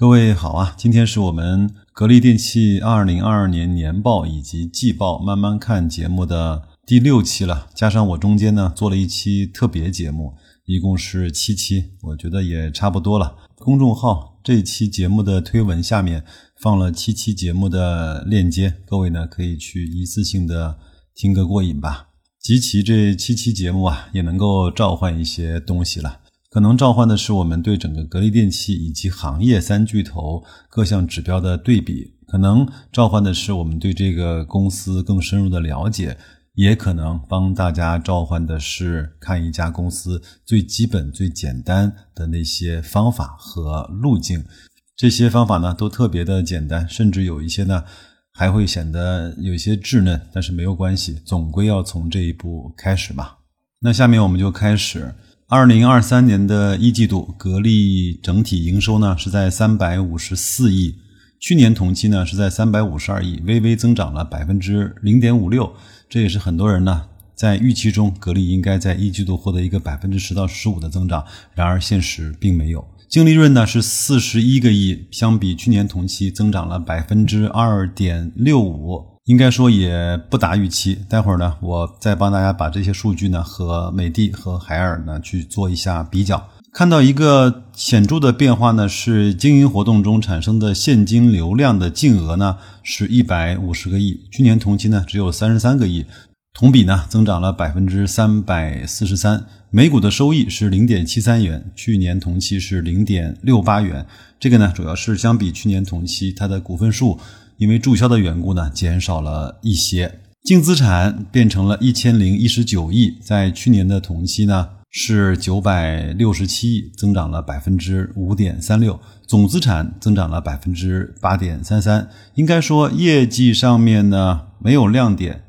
各位好啊，今天是我们格力电器二零二二年年报以及季报慢慢看节目的第六期了，加上我中间呢做了一期特别节目，一共是七期，我觉得也差不多了。公众号这期节目的推文下面放了七期节目的链接，各位呢可以去一次性的听个过瘾吧。集齐这七期节目啊，也能够召唤一些东西了。可能召唤的是我们对整个格力电器以及行业三巨头各项指标的对比，可能召唤的是我们对这个公司更深入的了解，也可能帮大家召唤的是看一家公司最基本、最简单的那些方法和路径。这些方法呢，都特别的简单，甚至有一些呢，还会显得有一些稚嫩，但是没有关系，总归要从这一步开始嘛。那下面我们就开始。二零二三年的一季度，格力整体营收呢是在三百五十四亿，去年同期呢是在三百五十二亿，微微增长了百分之零点五六。这也是很多人呢在预期中，格力应该在一季度获得一个百分之十到十五的增长，然而现实并没有。净利润呢是四十一个亿，相比去年同期增长了百分之二点六五。应该说也不达预期。待会儿呢，我再帮大家把这些数据呢和美的和海尔呢去做一下比较。看到一个显著的变化呢，是经营活动中产生的现金流量的净额呢是一百五十个亿，去年同期呢只有三十三个亿，同比呢增长了百分之三百四十三。每股的收益是零点七三元，去年同期是零点六八元。这个呢主要是相比去年同期它的股份数。因为注销的缘故呢，减少了一些，净资产变成了一千零一十九亿，在去年的同期呢是九百六十七亿，增长了百分之五点三六，总资产增长了百分之八点三三。应该说业绩上面呢没有亮点，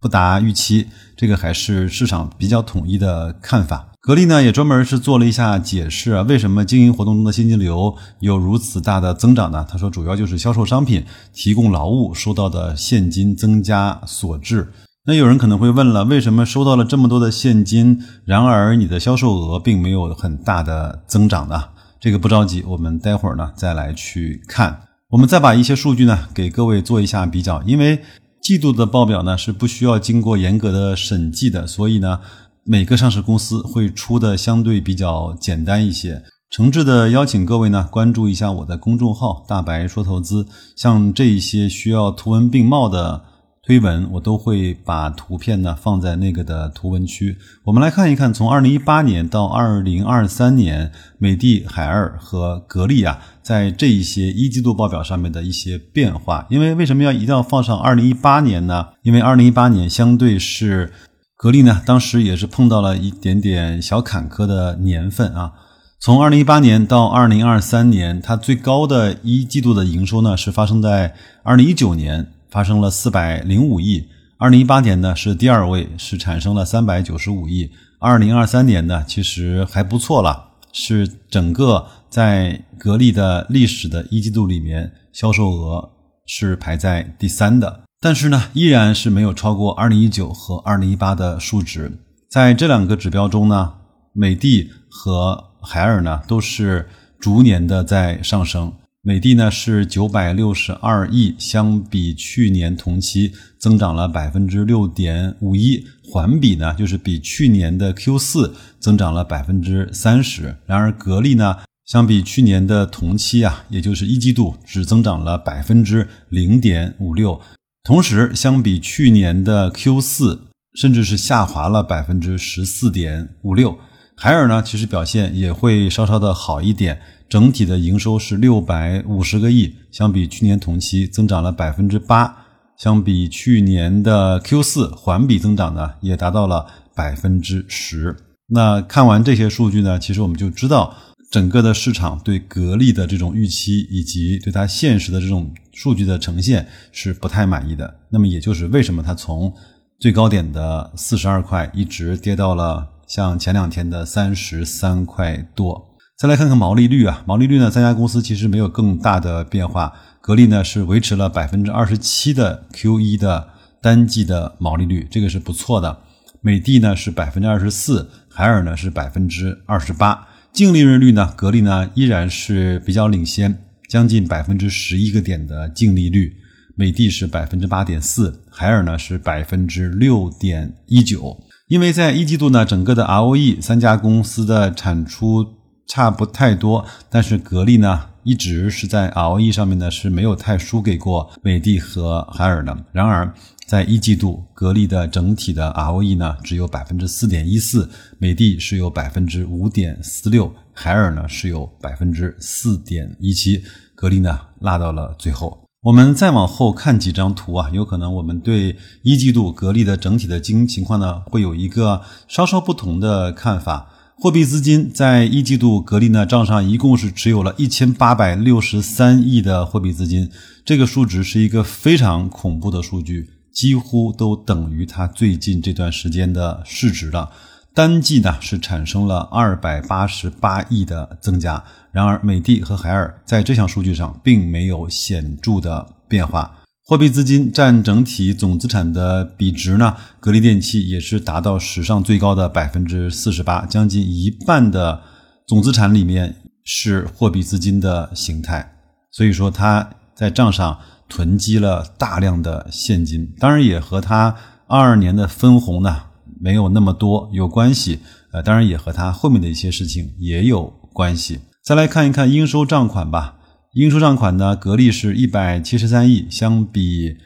不达预期，这个还是市场比较统一的看法。格力呢也专门是做了一下解释啊，为什么经营活动中的现金流有如此大的增长呢？他说主要就是销售商品、提供劳务收到的现金增加所致。那有人可能会问了，为什么收到了这么多的现金，然而你的销售额并没有很大的增长呢？这个不着急，我们待会儿呢再来去看。我们再把一些数据呢给各位做一下比较，因为季度的报表呢是不需要经过严格的审计的，所以呢。每个上市公司会出的相对比较简单一些，诚挚的邀请各位呢关注一下我的公众号“大白说投资”，像这一些需要图文并茂的推文，我都会把图片呢放在那个的图文区。我们来看一看，从二零一八年到二零二三年，美的、海尔和格力啊，在这一些一季度报表上面的一些变化。因为为什么要一定要放上二零一八年呢？因为二零一八年相对是。格力呢，当时也是碰到了一点点小坎坷的年份啊。从二零一八年到二零二三年，它最高的一季度的营收呢，是发生在二零一九年，发生了四百零五亿。二零一八年呢是第二位，是产生了三百九十五亿。二零二三年呢，其实还不错了，是整个在格力的历史的一季度里面，销售额是排在第三的。但是呢，依然是没有超过二零一九和二零一八的数值。在这两个指标中呢，美的和海尔呢都是逐年的在上升。美的呢是九百六十二亿，相比去年同期增长了百分之六点五一，环比呢就是比去年的 Q 四增长了百分之三十。然而格力呢，相比去年的同期啊，也就是一季度，只增长了百分之零点五六。同时，相比去年的 Q 四，甚至是下滑了百分之十四点五六。海尔呢，其实表现也会稍稍的好一点，整体的营收是六百五十个亿，相比去年同期增长了百分之八。相比去年的 Q 四，环比增长呢也达到了百分之十。那看完这些数据呢，其实我们就知道。整个的市场对格力的这种预期，以及对它现实的这种数据的呈现是不太满意的。那么，也就是为什么它从最高点的四十二块一直跌到了像前两天的三十三块多。再来看看毛利率啊，毛利率呢，三家公司其实没有更大的变化。格力呢是维持了百分之二十七的 Q 一的单季的毛利率，这个是不错的。美的呢是百分之二十四，海尔呢是百分之二十八。净利润率呢，格力呢依然是比较领先，将近百分之十一个点的净利率。美的是百分之八点四，海尔呢是百分之六点一九。因为在一季度呢，整个的 ROE 三家公司的产出差不太多，但是格力呢一直是在 ROE 上面呢是没有太输给过美的和海尔的。然而，在一季度，格力的整体的 ROE 呢只有百分之四点一四，美的是有百分之五点四六，海尔呢是有百分之四点一七，格力呢落到了最后。我们再往后看几张图啊，有可能我们对一季度格力的整体的经营情况呢，会有一个稍稍不同的看法。货币资金在一季度格力呢账上一共是持有了一千八百六十三亿的货币资金，这个数值是一个非常恐怖的数据，几乎都等于它最近这段时间的市值了。单季呢是产生了二百八十八亿的增加，然而美的和海尔在这项数据上并没有显著的变化。货币资金占整体总资产的比值呢，格力电器也是达到史上最高的百分之四十八，将近一半的总资产里面是货币资金的形态，所以说它在账上囤积了大量的现金，当然也和它二二年的分红呢。没有那么多有关系，呃，当然也和它后面的一些事情也有关系。再来看一看应收账款吧。应收账款呢，格力是一百七十三亿，相比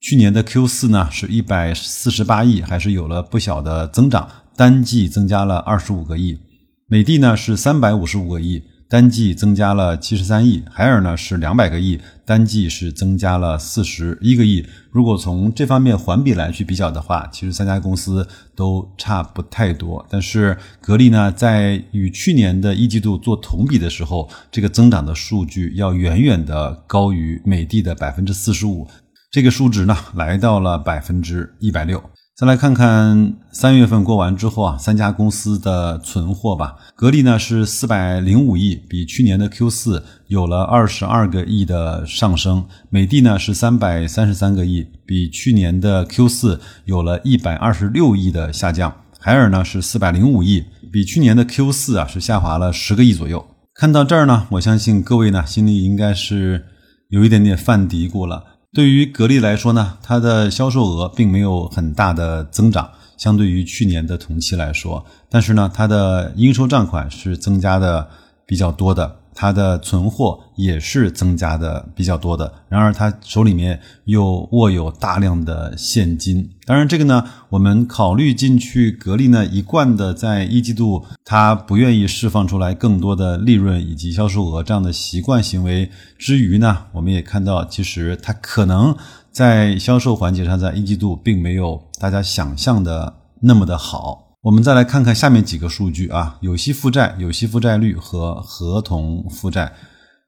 去年的 Q 四呢是一百四十八亿，还是有了不小的增长，单季增加了二十五个亿。美的呢是三百五十五个亿。单季增加了七十三亿，海尔呢是两百个亿，单季是增加了四十一个亿。如果从这方面环比来去比较的话，其实三家公司都差不太多。但是格力呢，在与去年的一季度做同比的时候，这个增长的数据要远远的高于美的的百分之四十五，这个数值呢来到了百分之一百六。再来看看三月份过完之后啊，三家公司的存货吧。格力呢是四百零五亿，比去年的 Q 四有了二十二个亿的上升。美的呢是三百三十三个亿，比去年的 Q 四有了一百二十六亿的下降。海尔呢是四百零五亿，比去年的 Q 四啊是下滑了十个亿左右。看到这儿呢，我相信各位呢心里应该是有一点点犯嘀咕了。对于格力来说呢，它的销售额并没有很大的增长，相对于去年的同期来说，但是呢，它的应收账款是增加的比较多的。它的存货也是增加的比较多的，然而它手里面又握有大量的现金。当然，这个呢，我们考虑进去，格力呢一贯的在一季度，它不愿意释放出来更多的利润以及销售额这样的习惯行为之余呢，我们也看到，其实它可能在销售环节上，在一季度并没有大家想象的那么的好。我们再来看看下面几个数据啊，有息负债、有息负债率和合同负债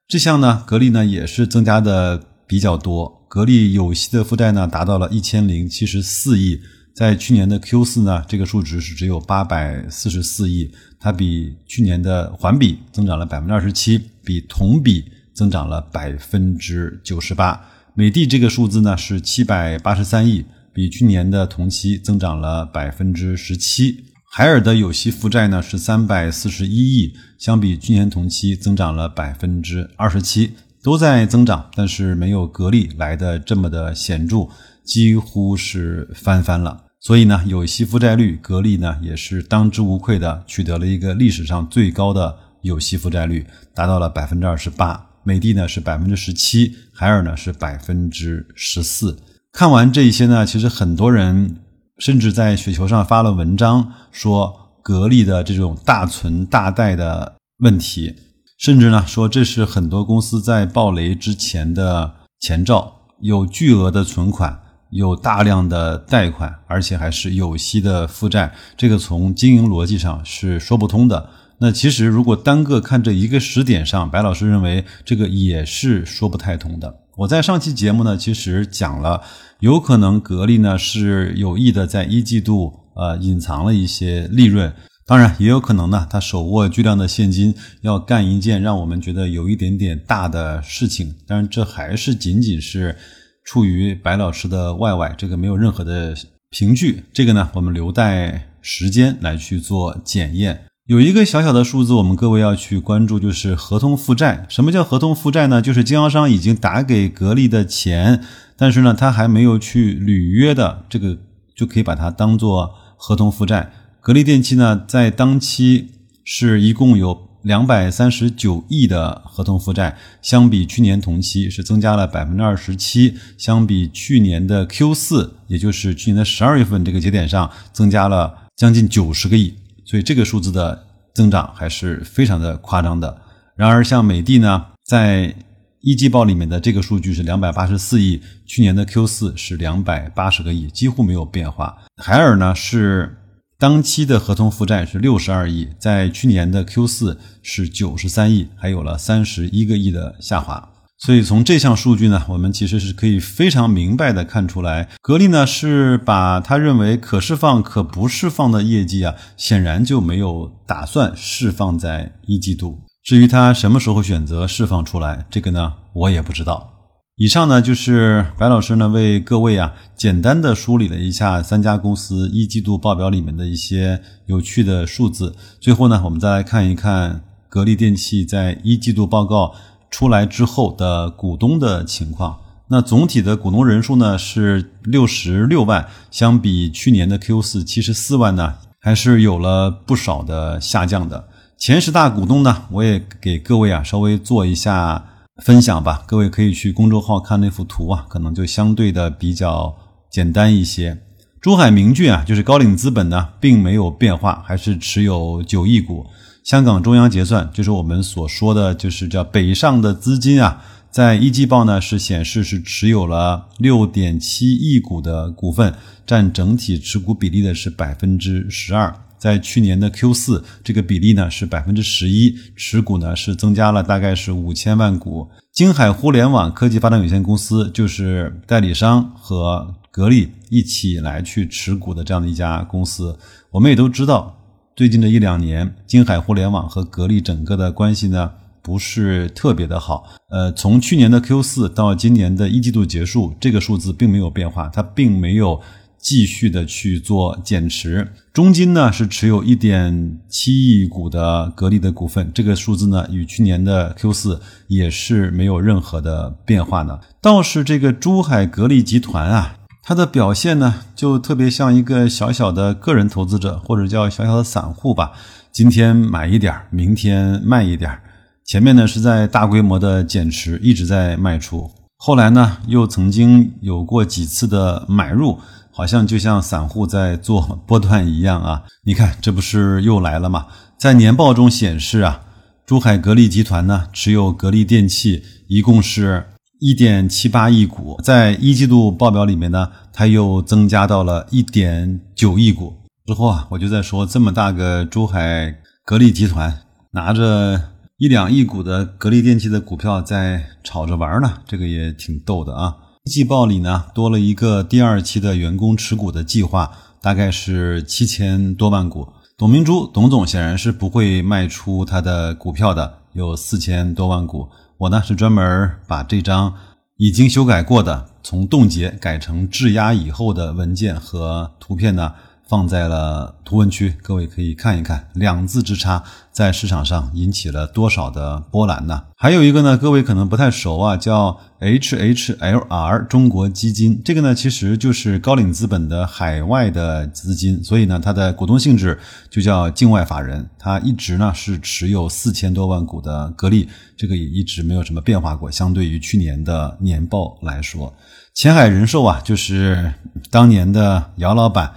这项呢，格力呢也是增加的比较多。格力有息的负债呢达到了一千零七十四亿，在去年的 Q 四呢，这个数值是只有八百四十四亿，它比去年的环比增长了百分之二十七，比同比增长了百分之九十八。美的这个数字呢是七百八十三亿。比去年的同期增长了百分之十七，海尔的有息负债呢是三百四十一亿，相比去年同期增长了百分之二十七，都在增长，但是没有格力来的这么的显著，几乎是翻番了。所以呢，有息负债率，格力呢也是当之无愧的取得了一个历史上最高的有息负债率，达到了百分之二十八。美的呢是百分之十七，海尔呢是百分之十四。看完这一些呢，其实很多人甚至在雪球上发了文章，说格力的这种大存大贷的问题，甚至呢说这是很多公司在暴雷之前的前兆，有巨额的存款，有大量的贷款，而且还是有息的负债，这个从经营逻辑上是说不通的。那其实如果单个看这一个时点上，白老师认为这个也是说不太通的。我在上期节目呢，其实讲了，有可能格力呢是有意的在一季度呃隐藏了一些利润，当然也有可能呢，他手握巨量的现金，要干一件让我们觉得有一点点大的事情。当然，这还是仅仅是处于白老师的外外，这个没有任何的凭据。这个呢，我们留待时间来去做检验。有一个小小的数字，我们各位要去关注，就是合同负债。什么叫合同负债呢？就是经销商已经打给格力的钱，但是呢，他还没有去履约的，这个就可以把它当做合同负债。格力电器呢，在当期是一共有两百三十九亿的合同负债，相比去年同期是增加了百分之二十七，相比去年的 Q 四，也就是去年的十二月份这个节点上，增加了将近九十个亿。所以这个数字的增长还是非常的夸张的。然而，像美的呢，在一季报里面的这个数据是两百八十四亿，去年的 Q 四是两百八十个亿，几乎没有变化。海尔呢是当期的合同负债是六十二亿，在去年的 Q 四是九十三亿，还有了三十一个亿的下滑。所以从这项数据呢，我们其实是可以非常明白的看出来，格力呢是把他认为可释放可不释放的业绩啊，显然就没有打算释放在一季度。至于他什么时候选择释放出来，这个呢我也不知道。以上呢就是白老师呢为各位啊简单的梳理了一下三家公司一季度报表里面的一些有趣的数字。最后呢，我们再来看一看格力电器在一季度报告。出来之后的股东的情况，那总体的股东人数呢是六十六万，相比去年的 Q 四七十四万呢，还是有了不少的下降的。前十大股东呢，我也给各位啊稍微做一下分享吧，各位可以去公众号看那幅图啊，可能就相对的比较简单一些。珠海明骏啊，就是高瓴资本呢，并没有变化，还是持有九亿股。香港中央结算就是我们所说的就是叫北上的资金啊，在一季报呢是显示是持有了六点七亿股的股份，占整体持股比例的是百分之十二。在去年的 Q 四，这个比例呢是百分之十一，持股呢是增加了大概是五千万股。京海互联网科技发展有限公司就是代理商和格力一起来去持股的这样的一家公司，我们也都知道。最近的一两年，金海互联网和格力整个的关系呢不是特别的好。呃，从去年的 Q 四到今年的一季度结束，这个数字并没有变化，它并没有继续的去做减持。中金呢是持有一点七亿股的格力的股份，这个数字呢与去年的 Q 四也是没有任何的变化的。倒是这个珠海格力集团啊。它的表现呢，就特别像一个小小的个人投资者，或者叫小小的散户吧。今天买一点明天卖一点前面呢是在大规模的减持，一直在卖出。后来呢，又曾经有过几次的买入，好像就像散户在做 波段一样啊。你看，这不是又来了吗？在年报中显示啊，珠海格力集团呢持有格力电器一共是。一点七八亿股，在一季度报表里面呢，它又增加到了一点九亿股。之后啊，我就在说，这么大个珠海格力集团，拿着一两亿股的格力电器的股票在炒着玩呢，这个也挺逗的啊。季报里呢，多了一个第二期的员工持股的计划，大概是七千多万股。董明珠，董总显然是不会卖出他的股票的，有四千多万股。我呢是专门把这张已经修改过的，从冻结改成质押以后的文件和图片呢。放在了图文区，各位可以看一看，两字之差在市场上引起了多少的波澜呢？还有一个呢，各位可能不太熟啊，叫 HHLR 中国基金，这个呢其实就是高瓴资本的海外的资金，所以呢它的股东性质就叫境外法人，它一直呢是持有四千多万股的格力，这个也一直没有什么变化过，相对于去年的年报来说，前海人寿啊，就是当年的姚老板。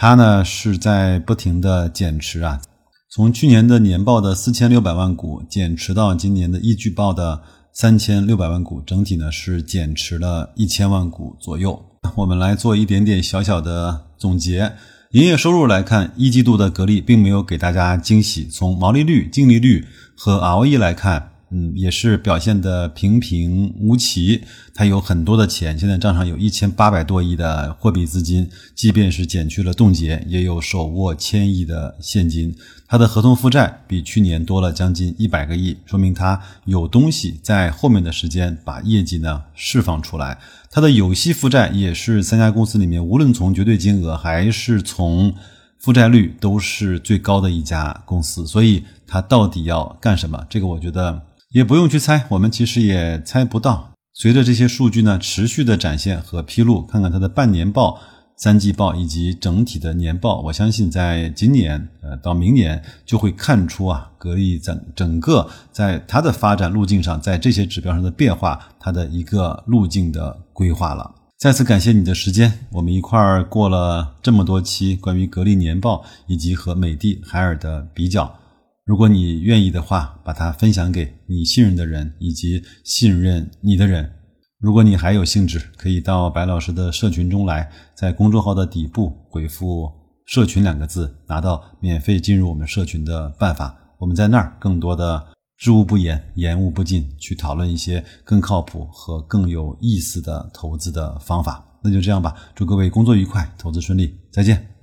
它呢是在不停的减持啊，从去年的年报的四千六百万股减持到今年的一季报的三千六百万股，整体呢是减持了一千万股左右。我们来做一点点小小的总结。营业收入来看，一季度的格力并没有给大家惊喜。从毛利率、净利率和 ROE 来看。嗯，也是表现的平平无奇。它有很多的钱，现在账上有一千八百多亿的货币资金，即便是减去了冻结，也有手握千亿的现金。它的合同负债比去年多了将近一百个亿，说明它有东西在后面的时间把业绩呢释放出来。它的有息负债也是三家公司里面，无论从绝对金额还是从负债率都是最高的一家公司，所以它到底要干什么？这个我觉得也不用去猜，我们其实也猜不到。随着这些数据呢持续的展现和披露，看看它的半年报、三季报以及整体的年报，我相信在今年呃到明年就会看出啊，格力整整个在它的发展路径上，在这些指标上的变化，它的一个路径的规划了。再次感谢你的时间，我们一块儿过了这么多期关于格力年报以及和美的、海尔的比较。如果你愿意的话，把它分享给你信任的人以及信任你的人。如果你还有兴致，可以到白老师的社群中来，在公众号的底部回复“社群”两个字，拿到免费进入我们社群的办法。我们在那儿更多的。知无不言，言无不尽，去讨论一些更靠谱和更有意思的投资的方法。那就这样吧，祝各位工作愉快，投资顺利，再见。